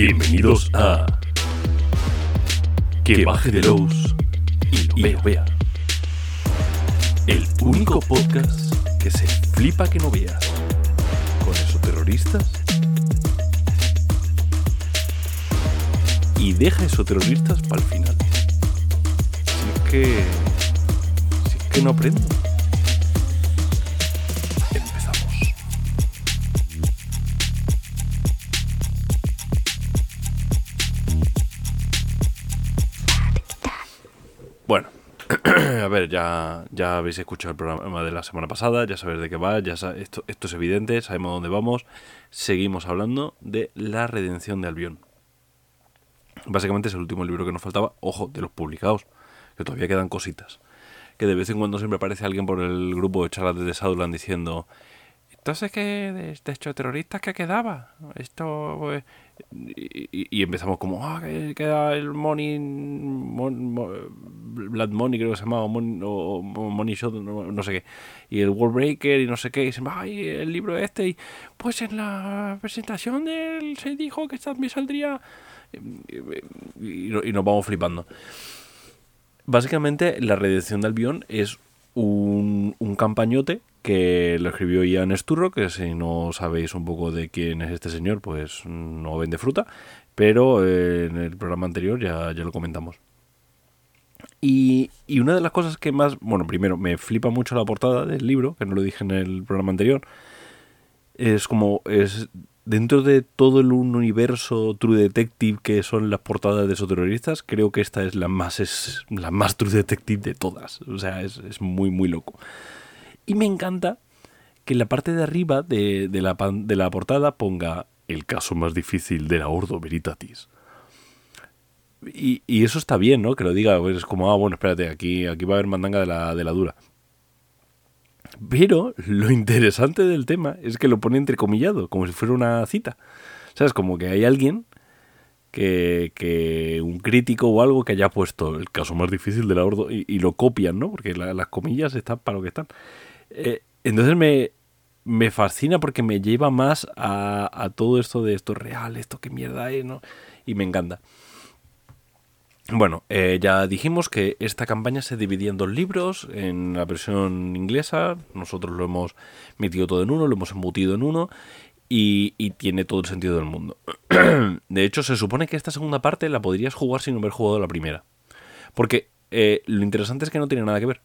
Bienvenidos a Que baje de los y lo vea. El único podcast que se flipa que no veas. Con esos terroristas. Y deja esos terroristas para el final. Si es que. Si es que no aprendo. Ya, ya habéis escuchado el programa de la semana pasada, ya sabéis de qué va, ya esto, esto es evidente, sabemos dónde vamos. Seguimos hablando de la redención de Albión. Básicamente es el último libro que nos faltaba, ojo, de los publicados, que todavía quedan cositas. Que de vez en cuando siempre aparece alguien por el grupo de charlas de Southland diciendo, entonces qué de, de hecho terroristas que quedaba. Esto pues, y, y- empezamos como ah que queda el money Mon- Mo- blood money creo que se llamaba o Mon- o, o money shot no, sé qué. Y el wallbreaker y no sé qué y se ay el libro este y pues en la presentación del se dijo que también saldría y, nos vamos flipando. Básicamente, la redención de Albión es un, un campañote que lo escribió Ian Sturro, que si no sabéis un poco de quién es este señor, pues no vende fruta, pero eh, en el programa anterior ya, ya lo comentamos. Y, y una de las cosas que más, bueno, primero, me flipa mucho la portada del libro, que no lo dije en el programa anterior, es como, es dentro de todo el universo True Detective que son las portadas de esos terroristas, creo que esta es la más, es la más True Detective de todas. O sea, es, es muy, muy loco. Y me encanta que en la parte de arriba de, de la, de la portada ponga el caso más difícil de la Ordo Veritatis. Y, y eso está bien, ¿no? Que lo diga, pues es como, ah, bueno, espérate, aquí, aquí va a haber mandanga de la, de la dura. Pero lo interesante del tema es que lo pone entrecomillado, como si fuera una cita. ¿Sabes? Como que hay alguien que, que un crítico o algo que haya puesto el caso más difícil de la Ordo y, lo copian, ¿no? Porque la- las comillas están para lo que están. Eh, entonces me, me fascina porque me lleva más a, todo esto de esto es real, esto qué mierda es, ¿no? Y me encanta. Bueno, eh, ya dijimos que esta campaña se dividía en dos libros, en la versión inglesa, nosotros lo hemos metido todo en uno, lo hemos embutido en uno y, y tiene todo el sentido del mundo. De hecho, se supone que esta segunda parte la podrías jugar sin haber jugado la primera. Porque eh, lo interesante es que no tiene nada que ver.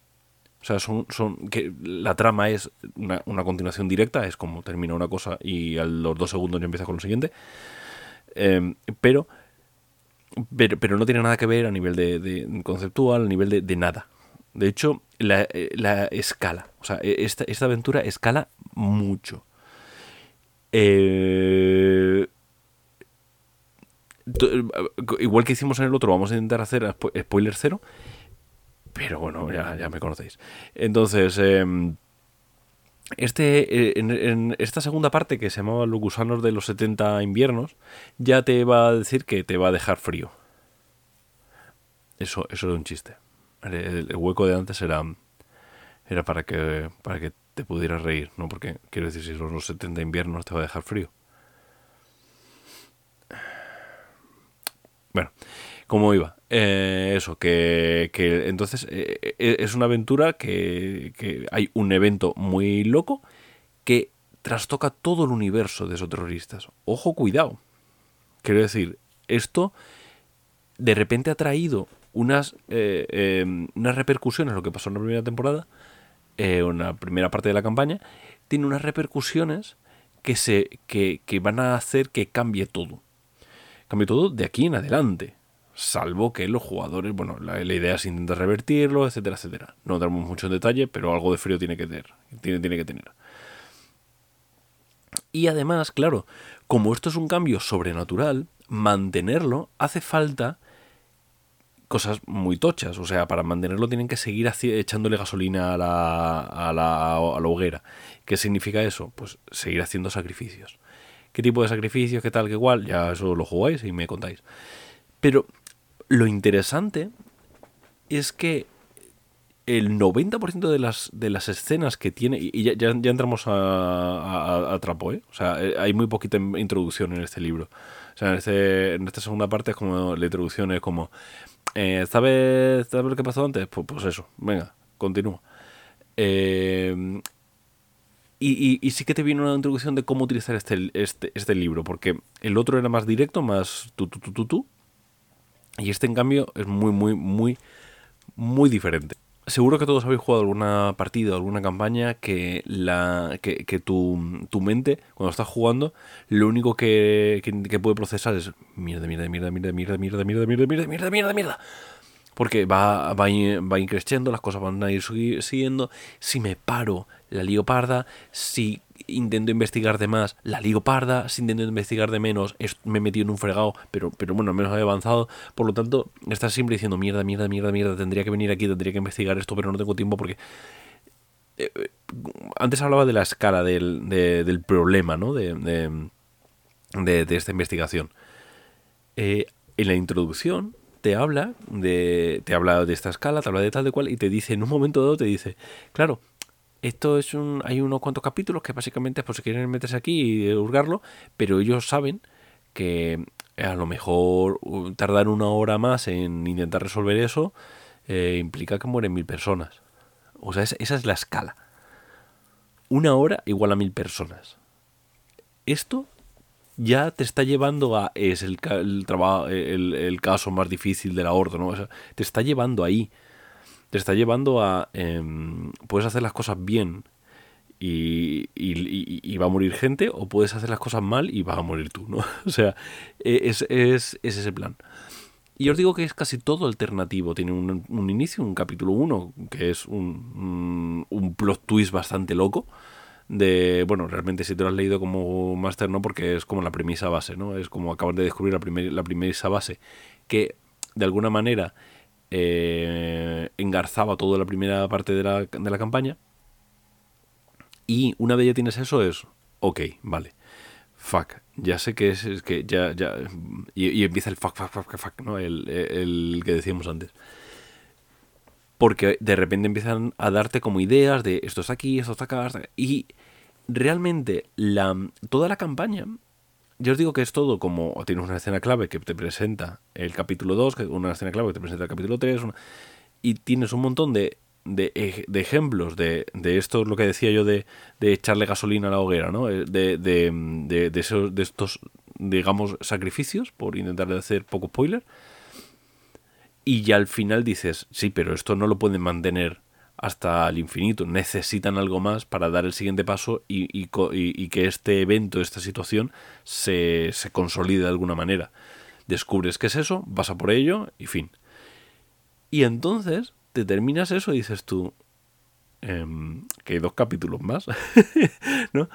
O sea, son, son que la trama es una, una continuación directa, es como termina una cosa y a los dos segundos ya empieza con lo siguiente. Eh, pero pero, pero no tiene nada que ver a nivel de, de conceptual, a nivel de, de nada. De hecho, la, eh, la escala. O sea, e- esta, esta aventura escala mucho. Eh, to- igual que hicimos en el otro, vamos a intentar hacer spo- spoiler cero. Pero bueno, ya, ya me conocéis. Entonces, em, este, eh, en, esta segunda parte que se llamaba Los gusanos de los 70 inviernos, ya te va a decir que te va a dejar frío. Eso, eso era un chiste. El hueco de antes era, era para que, para que te pudieras reír, ¿no? Porque quiero decir, si son los 70 inviernos te va a dejar frío. Bueno, ¿cómo iba? Eh, eso, que, que entonces eh, eh, es una aventura que, que hay un evento muy loco que trastoca todo el universo de esos terroristas. Ojo, cuidado. Quiero decir, esto de repente ha traído unas, eh, eh, unas repercusiones, lo que pasó en la primera temporada, eh, en la primera parte de la campaña, tiene unas repercusiones que, se, que, que van a hacer que cambie todo cambie todo de aquí en adelante. Salvo que los jugadores, bueno, la, la idea es intentar revertirlo, etcétera, etcétera. No damos mucho en detalle, pero algo de frío tiene que tener. Tiene, tiene que tener. Y además, claro, como esto es un cambio sobrenatural, mantenerlo hace falta cosas muy tochas. O sea, para mantenerlo tienen que seguir echándole gasolina a la, a, la, a la hoguera. ¿Qué significa eso? Pues seguir haciendo sacrificios. ¿Qué tipo de sacrificios? ¿Qué tal? ¿Qué igual? Ya eso lo jugáis y me contáis. Pero lo interesante es que el 90% de las, de las escenas que tiene, y ya, ya, entramos a, a, trapo, ¿eh? O sea, eh, hay muy poquita introducción en este libro. O sea, en, este, en esta segunda parte es como la introducción es como, eh, ¿sabes, ¿sabes lo que pasó antes? Pues, pues eso, venga, continúa. Eh, y, y, sí que te viene una introducción de cómo utilizar este, este, este libro, porque el otro era más directo, más tú, tú, tú, tú. Y este, en cambio, es muy, muy, muy, muy diferente seguro que todos habéis jugado alguna partida, alguna campaña que, la, que, que tu, tu, mente, cuando estás jugando, lo único que, que, puede procesar es mierda, mierda, mierda, mierda, mierda, mierda, mierda, mierda, mierda, mierda, mierda, mierda. Porque va, va, va increciendo, las cosas van a ir siguiendo. Si me paro, la lío parda. Si intento investigar de más, la ligo parda, si intento investigar de menos, me he metido en un fregado, pero, pero bueno, al menos he avanzado. Por lo tanto, estás siempre diciendo mierda, mierda, mierda, mierda, tendría que venir aquí, tendría que investigar esto, pero no tengo tiempo porque... Eh, eh, antes hablaba de la escala del, del problema, ¿no? De, de, de, esta investigación. Eh, en la introducción te habla de te habla de esta escala, te habla de tal de cual y te dice en un momento dado te dice, claro, esto es un, hay unos cuantos capítulos que básicamente es por si quieren meterse aquí y hurgarlo, pero ellos saben que a lo mejor tardar una hora más en intentar resolver eso eh, implica que mueren mil personas. O sea, esa es la escala. Una hora igual a mil personas. Esto ya te está llevando a... Es el, el, el, el caso más difícil de la orden, ¿no? te está llevando ahí te está llevando a... Em, puedes hacer las cosas bien y, y, va a morir gente o puedes hacer las cosas mal y vas a morir tú, ¿no? O sea, e, es, es, es ese plan. Y os digo que es casi todo alternativo. Tiene un, un inicio, un capítulo 1, que es un, un, plot twist bastante loco. De, bueno, realmente si te lo has leído como máster, no, porque es como la premisa base, ¿no? Es como acabar de descubrir la, primer, la premisa base. Que de alguna manera eh, engarzaba toda la primera parte de la, de la campaña. Y una vez ya tienes eso es, ok, vale, fuck, ya sé que es, que ya, ya, y, empieza el fuck, fuck, fuck, fuck, ¿no? El, el, que decíamos antes. Porque de repente empiezan a darte como ideas de esto está aquí, esto está acá, y realmente la, toda la campaña yo os digo que es todo como tienes una escena clave que te presenta el capítulo 2, una escena clave que te presenta el capítulo 3, y tienes un montón de, de, de ejemplos de, de, esto, lo que decía yo de, echarle gasolina a la hoguera, ¿no? Eh, de, esos, de estos, digamos, sacrificios, por intentar hacer poco spoiler. Y ya al final dices, sí, pero esto no lo pueden mantener hasta el infinito. Necesitan algo más para dar el siguiente paso y, y, que este evento, esta situación, se, se, consolide de alguna manera. Descubres qué es eso, vas a por ello y fin. Y entonces te terminas eso y dices tú, em, que hay dos capítulos más. ¿no?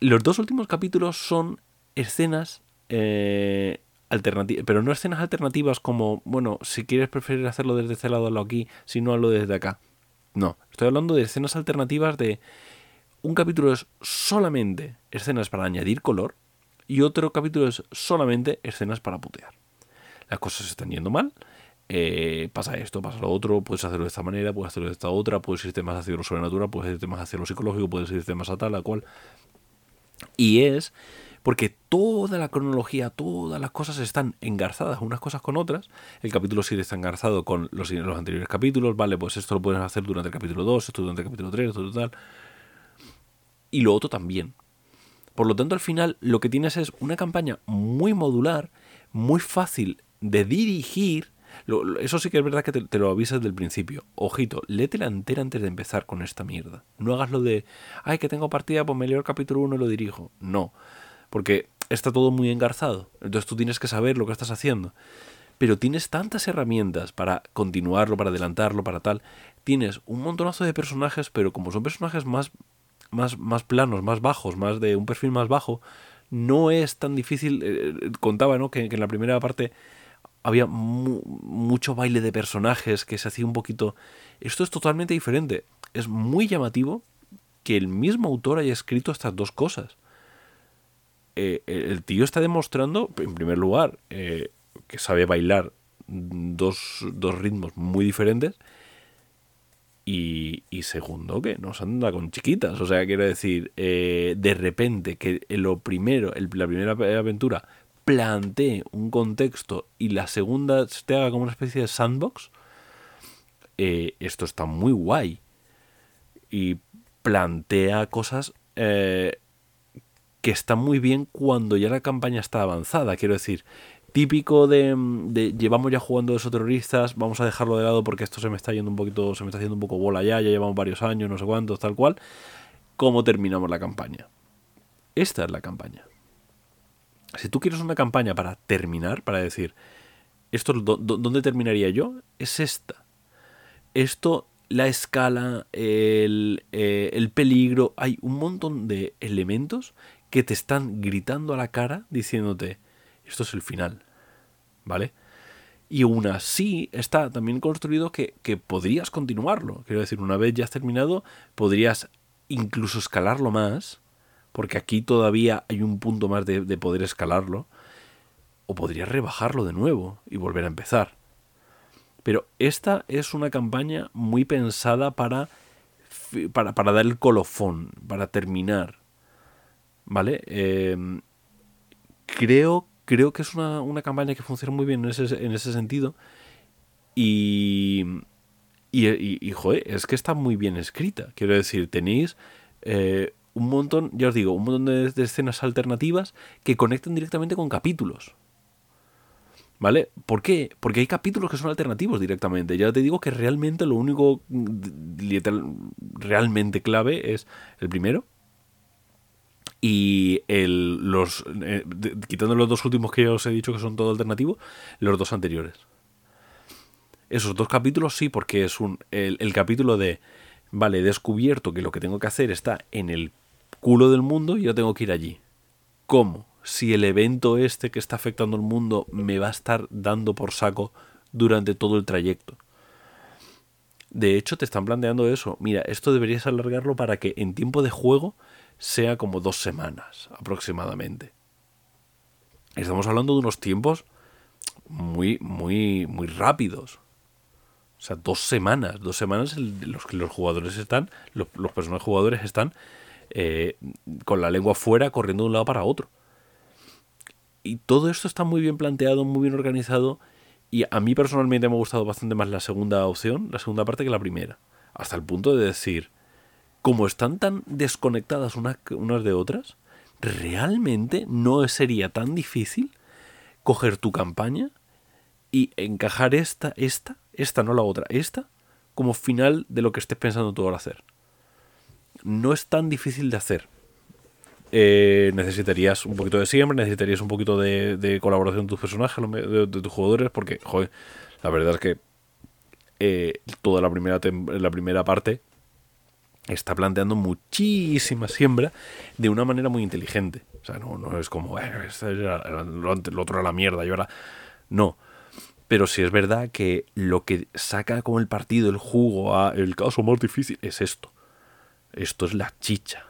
Los dos últimos capítulos son escenas eh, alternativas, pero no escenas alternativas como, bueno, si quieres preferir hacerlo desde este lado, hazlo aquí, si no, hazlo desde acá. No, estoy hablando de escenas alternativas de... Un capítulo es solamente escenas para añadir color y otro capítulo es solamente escenas para putear. Las cosas están yendo mal, eh, pasa esto, pasa lo otro, puedes hacerlo de esta manera, puedes hacerlo de esta otra, puedes irte más hacia lo sobrenatural, puedes irte más hacia lo psicológico, puedes irte más a tal, a cual. Y es porque toda la cronología, todas las cosas están engarzadas unas cosas con otras. El capítulo 7 está engarzado con los, los anteriores capítulos, vale, pues esto lo puedes hacer durante el capítulo 2, esto durante el capítulo 3, esto tal. Y lo otro también. Por lo tanto, al final lo que tienes es una campaña muy modular, muy fácil de dirigir. eso sí que es verdad que te, lo avisas del principio. Ojito, léete la entera antes de empezar con esta mierda. No hagas lo de, ay, que tengo partida, pues me leo el capítulo 1 y lo dirijo. No porque está todo muy engarzado. Entonces tú tienes que saber lo que estás haciendo. Pero tienes tantas herramientas para continuarlo, para adelantarlo, para tal. Tienes un montonazo de personajes, pero como son personajes más, más, más planos, más bajos, más de un perfil más bajo, no es tan difícil. Eh, eh, contaba ¿no? que, en la primera parte había mucho baile de personajes que se hacía un poquito... Esto es totalmente diferente. Es muy llamativo que el mismo autor haya escrito estas dos cosas. Eh, el tío está demostrando, en primer lugar, eh, que sabe bailar dos, ritmos muy diferentes Y, segundo, que nos anda con chiquitas. O sea, quiero decir, eh, de repente que lo primero, la primera aventura plantee un contexto y la segunda te haga como una especie de sandbox, esto está muy guay. Y plantea cosas eh, que están muy bien cuando ya la campaña está avanzada. Quiero decir, típico de, llevamos ya jugando de esos terroristas, vamos a dejarlo de lado porque esto se me está yendo un poquito, se me está haciendo un poco bola ya, ya llevamos varios años, no sé cuántos, tal cual. ¿Cómo terminamos la campaña? Esta es la campaña. Si tú quieres una campaña para terminar, para decir, esto ¿dónde terminaría yo? Es esta. Esto, la escala, el, eh, el peligro, hay un montón de elementos que te están gritando a la cara diciéndote, esto es el final. ¿Vale? Y aún así está también construido que, podrías continuarlo. Quiero decir, una vez ya has terminado, podrías incluso escalarlo más, porque aquí todavía hay un punto más de, de poder escalarlo, o podrías rebajarlo de nuevo y volver a empezar. Pero esta es una campaña muy pensada para, para, para dar el colofón, para terminar. ¿Vale? Eh, creo creo que es una, campaña que funciona muy bien en ese, en ese sentido. Y, y, joder, es que está muy bien escrita. Quiero decir, tenéis eh, un montón, ya os digo, un montón de, escenas alternativas que conectan directamente con capítulos. ¿Vale? ¿Por qué? Porque hay capítulos que son alternativos directamente. Ya te digo que realmente lo único realmente clave es el primero, y el, los eh, quitando los dos últimos que os he dicho que son todo alternativo, los dos anteriores. Esos dos capítulos sí, porque es un el, capítulo de vale, he descubierto que lo que tengo que hacer está en el culo del mundo y yo tengo que ir allí. ¿Cómo? Si el evento este que está afectando al mundo me va a estar dando por saco durante todo el trayecto. De hecho, te están planteando eso. Mira, esto deberías alargarlo para que en tiempo de juego sea como dos semanas aproximadamente. Estamos hablando de unos tiempos muy, muy, muy rápidos. O sea, dos semanas, dos semanas los que los jugadores están, los, personajes jugadores están eh, con la lengua fuera corriendo de un lado para otro. Y todo esto está muy bien planteado, muy bien organizado. Y a mí personalmente me ha gustado bastante más la segunda opción, la segunda parte, que la primera. Hasta el punto de decir, como están tan desconectadas unas, de otras, realmente no sería tan difícil coger tu campaña y encajar esta, esta, esta, no la otra, esta, como final de lo que estés pensando tú ahora hacer. No es tan difícil de hacer. Eh, necesitarías un poquito de siempre, necesitarías un poquito de, colaboración de tus personajes, de, tus jugadores, porque, joder, la verdad es que eh, toda la primera, la primera parte está planteando muchísima siembra de una manera muy inteligente. O sea, no, no es como, eh, lo otro era la mierda y ahora... No. Pero sí es verdad que lo que saca como el partido, el jugo, a el caso más difícil, es esto. Esto es la chicha.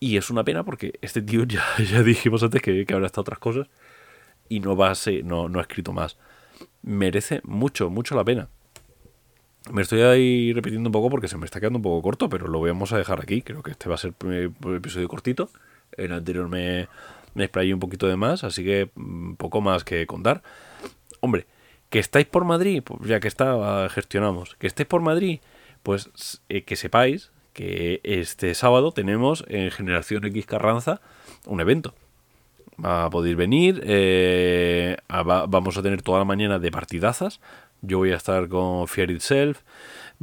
Y es una pena porque este tío ya, ya dijimos antes que, que habrá estado otras cosas y no va a ser, no, no ha escrito más. Merece mucho, mucho la pena. Me estoy ahí repitiendo un poco porque se me está quedando un poco corto, pero lo vamos a dejar aquí. Creo que este va a ser el episodio cortito. El anterior me, me explayé un poquito de más, así que mm, poco más que contar. Hombre, que estáis por Madrid, pues ya que está, gestionamos. Que estéis por Madrid, pues eh, que sepáis que este sábado tenemos en Generación X Carranza un evento. Va a poder venir, eh, vamos a tener toda la mañana de partidazas yo voy a estar con Fear Itself.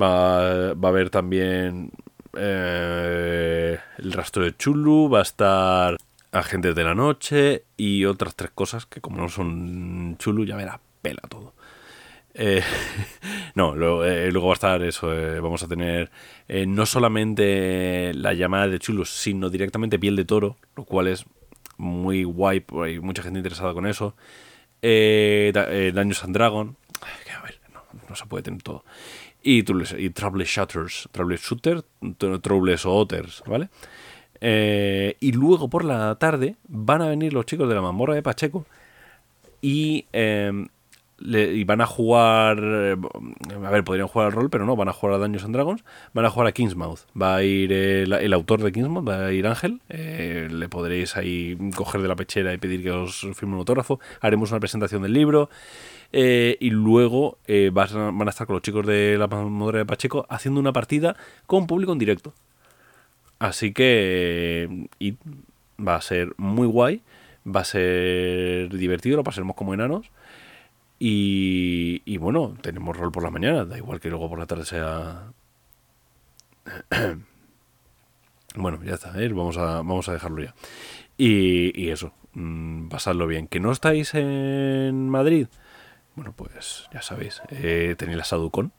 Va, va a haber también eh, el rastro de Chulu. Va a estar Agentes de la Noche y otras tres cosas que como no son Chulu ya me la pela todo. Eh, no, eh, luego va a estar eso. vamos a tener no solamente la llamada de Chulu, sino directamente piel de toro, lo cual es muy guay. Hay mucha gente interesada con eso. Daños and Dragon, no se puede tener todo. Y, y Troubleshooters, Troubleshooter, Troubleshooters, ¿vale? Eh, y luego por la tarde van a venir los chicos de la mamorra de Pacheco y em, y van a jugar. eh, A ver, podrían jugar al rol, pero no, van a jugar a Dungeons and Dragons. Van a jugar a Kingsmouth. Va a ir el, autor de Kingsmouth, va a ir Ángel. eh, le podréis ahí coger de la pechera y pedir que os firme un autógrafo. Haremos una presentación del libro. eh, y luego van a estar con los chicos de la Madre de Pacheco haciendo una partida con público en directo. Así que. va a ser muy guay. Va a ser divertido, lo pasaremos como enanos. Y, bueno, tenemos rol por la mañana, da igual que luego por la tarde sea... bueno, ya está, ¿eh? vamos, a, vamos a dejarlo ya. Y, eso, mm, pasadlo bien. ¿Que no estáis en Madrid? Bueno, pues ya sabéis, eh, tenéis la Saducon.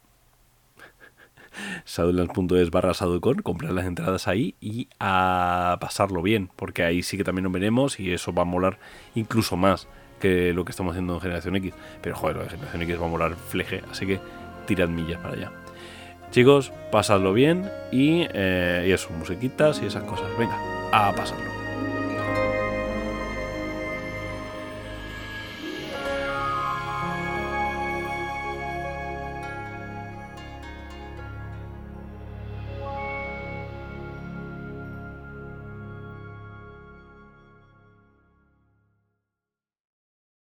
Saduland.es barra Saducon, comprar las entradas ahí y a pasarlo bien, porque ahí sí que también nos veremos y eso va a molar incluso más lo que estamos haciendo en Generación X. Pero joder, lo de Generación X va a molar fleje, así que tirad millas para allá. Chicos, pasadlo bien y, eh, y eso, musiquitas y esas cosas. Venga, a pasarlo.